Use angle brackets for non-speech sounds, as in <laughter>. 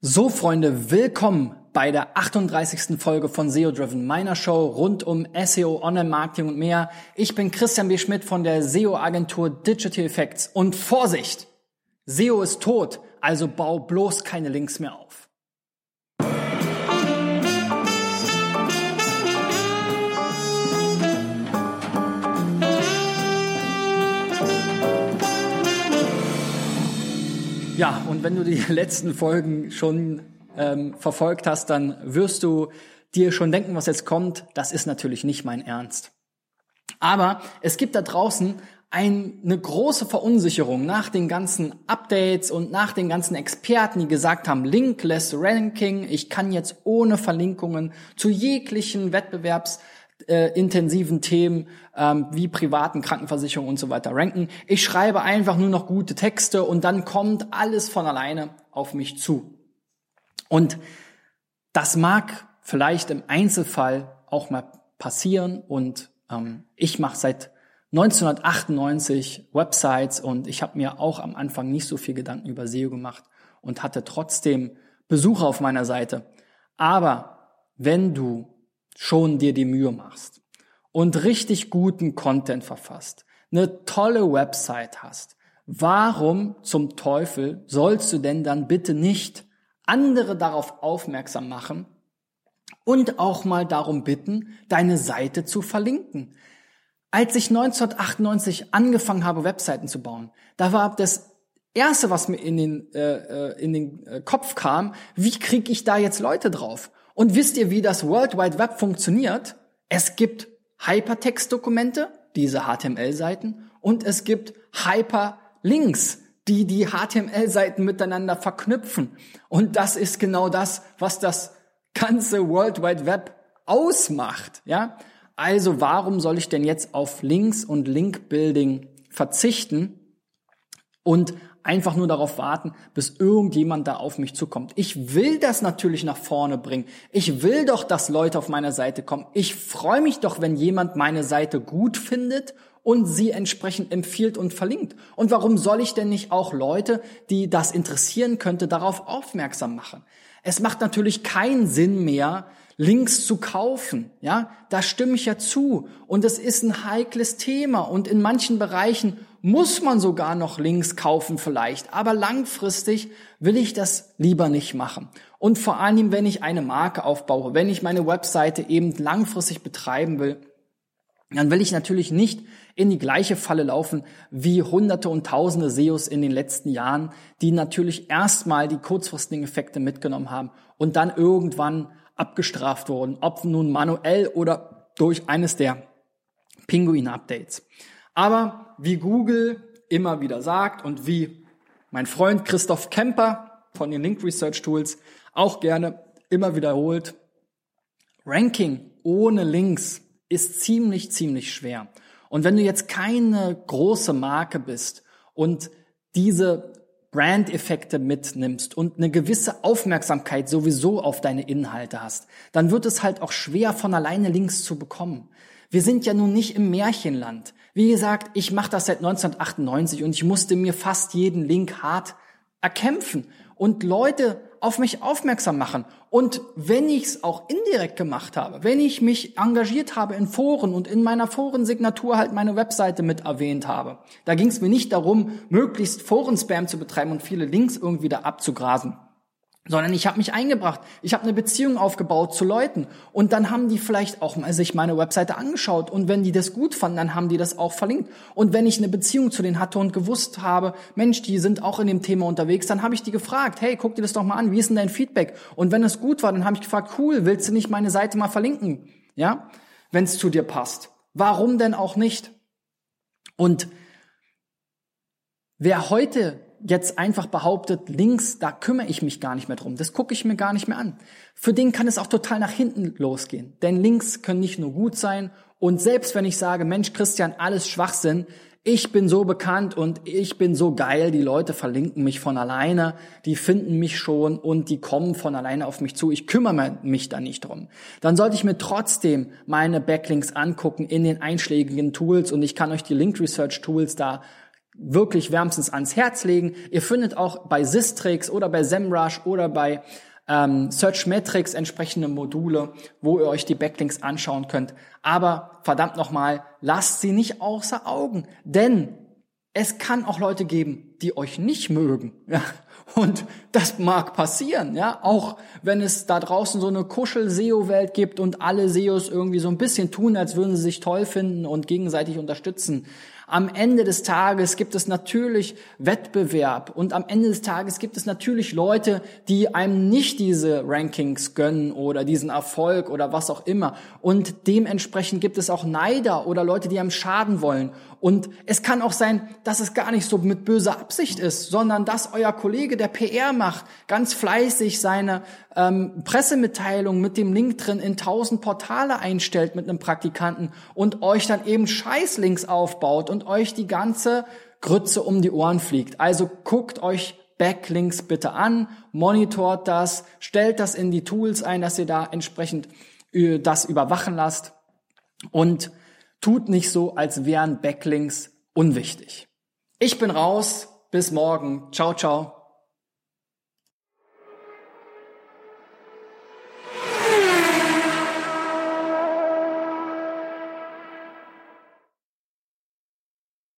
So, Freunde, willkommen bei der 38. Folge von SEO Driven, meiner Show rund um SEO, Online-Marketing und mehr. Ich bin Christian B. Schmidt von der SEO-Agentur Digital Effects. Und Vorsicht! SEO ist tot, also bau bloß keine Links mehr auf. Ja, und wenn du die <laughs> letzten Folgen schon ähm, verfolgt hast, dann wirst du dir schon denken, was jetzt kommt. Das ist natürlich nicht mein Ernst. Aber es gibt da draußen ein, eine große Verunsicherung nach den ganzen Updates und nach den ganzen Experten, die gesagt haben, Linkless Ranking, ich kann jetzt ohne Verlinkungen zu jeglichen Wettbewerbs äh, intensiven Themen ähm, wie privaten Krankenversicherung und so weiter ranken. Ich schreibe einfach nur noch gute Texte und dann kommt alles von alleine auf mich zu. Und das mag vielleicht im Einzelfall auch mal passieren und ähm, ich mache seit 1998 Websites und ich habe mir auch am Anfang nicht so viel Gedanken über SEO gemacht und hatte trotzdem Besucher auf meiner Seite. Aber wenn du schon dir die Mühe machst und richtig guten Content verfasst, eine tolle Website hast, warum zum Teufel sollst du denn dann bitte nicht andere darauf aufmerksam machen und auch mal darum bitten, deine Seite zu verlinken? Als ich 1998 angefangen habe, Webseiten zu bauen, da war das erste, was mir in den, äh, äh in den äh, Kopf kam, wie kriege ich da jetzt Leute drauf? Und wisst ihr, wie das World Wide Web funktioniert? Es gibt Hypertext-Dokumente, diese HTML-Seiten, und es gibt Hyperlinks, die die HTML-Seiten miteinander verknüpfen. Und das ist genau das, was das ganze World Wide Web ausmacht, ja? Also warum soll ich denn jetzt auf Links und Link-Building verzichten und einfach nur darauf warten, bis irgendjemand da auf mich zukommt. Ich will das natürlich nach vorne bringen. Ich will doch, dass Leute auf meiner Seite kommen. Ich freue mich doch, wenn jemand meine Seite gut findet und sie entsprechend empfiehlt und verlinkt. Und warum soll ich denn nicht auch Leute, die das interessieren könnte, darauf aufmerksam machen? Es macht natürlich keinen Sinn mehr, Links zu kaufen. Ja, da stimme ich ja zu. Und es ist ein heikles Thema. Und in manchen Bereichen muss man sogar noch Links kaufen vielleicht. Aber langfristig will ich das lieber nicht machen. Und vor allem, wenn ich eine Marke aufbaue, wenn ich meine Webseite eben langfristig betreiben will, dann will ich natürlich nicht in die gleiche Falle laufen wie hunderte und tausende SEOs in den letzten Jahren, die natürlich erstmal die kurzfristigen Effekte mitgenommen haben und dann irgendwann abgestraft wurden, ob nun manuell oder durch eines der Pinguin-Updates. Aber wie Google immer wieder sagt und wie mein Freund Christoph Kemper von den Link Research Tools auch gerne immer wiederholt, Ranking ohne Links ist ziemlich, ziemlich schwer. Und wenn du jetzt keine große Marke bist und diese Brand-Effekte mitnimmst und eine gewisse Aufmerksamkeit sowieso auf deine Inhalte hast, dann wird es halt auch schwer von alleine Links zu bekommen. Wir sind ja nun nicht im Märchenland. Wie gesagt, ich mache das seit 1998 und ich musste mir fast jeden Link hart erkämpfen und Leute auf mich aufmerksam machen. Und wenn ich es auch indirekt gemacht habe, wenn ich mich engagiert habe in Foren und in meiner Forensignatur halt meine Webseite mit erwähnt habe, da ging es mir nicht darum, möglichst Forenspam zu betreiben und viele Links irgendwie da abzugrasen sondern ich habe mich eingebracht. Ich habe eine Beziehung aufgebaut zu Leuten und dann haben die vielleicht auch mal sich meine Webseite angeschaut und wenn die das gut fanden, dann haben die das auch verlinkt. Und wenn ich eine Beziehung zu denen hatte und gewusst habe, Mensch, die sind auch in dem Thema unterwegs, dann habe ich die gefragt, hey, guck dir das doch mal an, wie ist denn dein Feedback? Und wenn es gut war, dann habe ich gefragt, cool, willst du nicht meine Seite mal verlinken? Ja, wenn es zu dir passt. Warum denn auch nicht? Und wer heute jetzt einfach behauptet, links, da kümmere ich mich gar nicht mehr drum. Das gucke ich mir gar nicht mehr an. Für den kann es auch total nach hinten losgehen. Denn links können nicht nur gut sein. Und selbst wenn ich sage, Mensch, Christian, alles Schwachsinn, ich bin so bekannt und ich bin so geil, die Leute verlinken mich von alleine, die finden mich schon und die kommen von alleine auf mich zu. Ich kümmere mich da nicht drum. Dann sollte ich mir trotzdem meine Backlinks angucken in den einschlägigen Tools und ich kann euch die Link Research Tools da wirklich wärmstens ans Herz legen. Ihr findet auch bei Sistrix oder bei SEMrush oder bei ähm, Searchmetrics entsprechende Module, wo ihr euch die Backlinks anschauen könnt. Aber verdammt nochmal, lasst sie nicht außer Augen, denn es kann auch Leute geben, die euch nicht mögen. Ja? Und das mag passieren, ja, auch wenn es da draußen so eine Kuschel-SEO-Welt gibt und alle SEOs irgendwie so ein bisschen tun, als würden sie sich toll finden und gegenseitig unterstützen. Am Ende des Tages gibt es natürlich Wettbewerb und am Ende des Tages gibt es natürlich Leute, die einem nicht diese Rankings gönnen oder diesen Erfolg oder was auch immer. Und dementsprechend gibt es auch Neider oder Leute, die einem schaden wollen. Und es kann auch sein, dass es gar nicht so mit böser Absicht ist, sondern dass euer Kollege, der PR macht, ganz fleißig seine ähm, Pressemitteilung mit dem Link drin in tausend Portale einstellt mit einem Praktikanten und euch dann eben Scheißlinks aufbaut und euch die ganze Grütze um die Ohren fliegt. Also guckt euch Backlinks bitte an, monitort das, stellt das in die Tools ein, dass ihr da entsprechend äh, das überwachen lasst und tut nicht so, als wären Backlinks unwichtig. Ich bin raus, bis morgen. Ciao, ciao.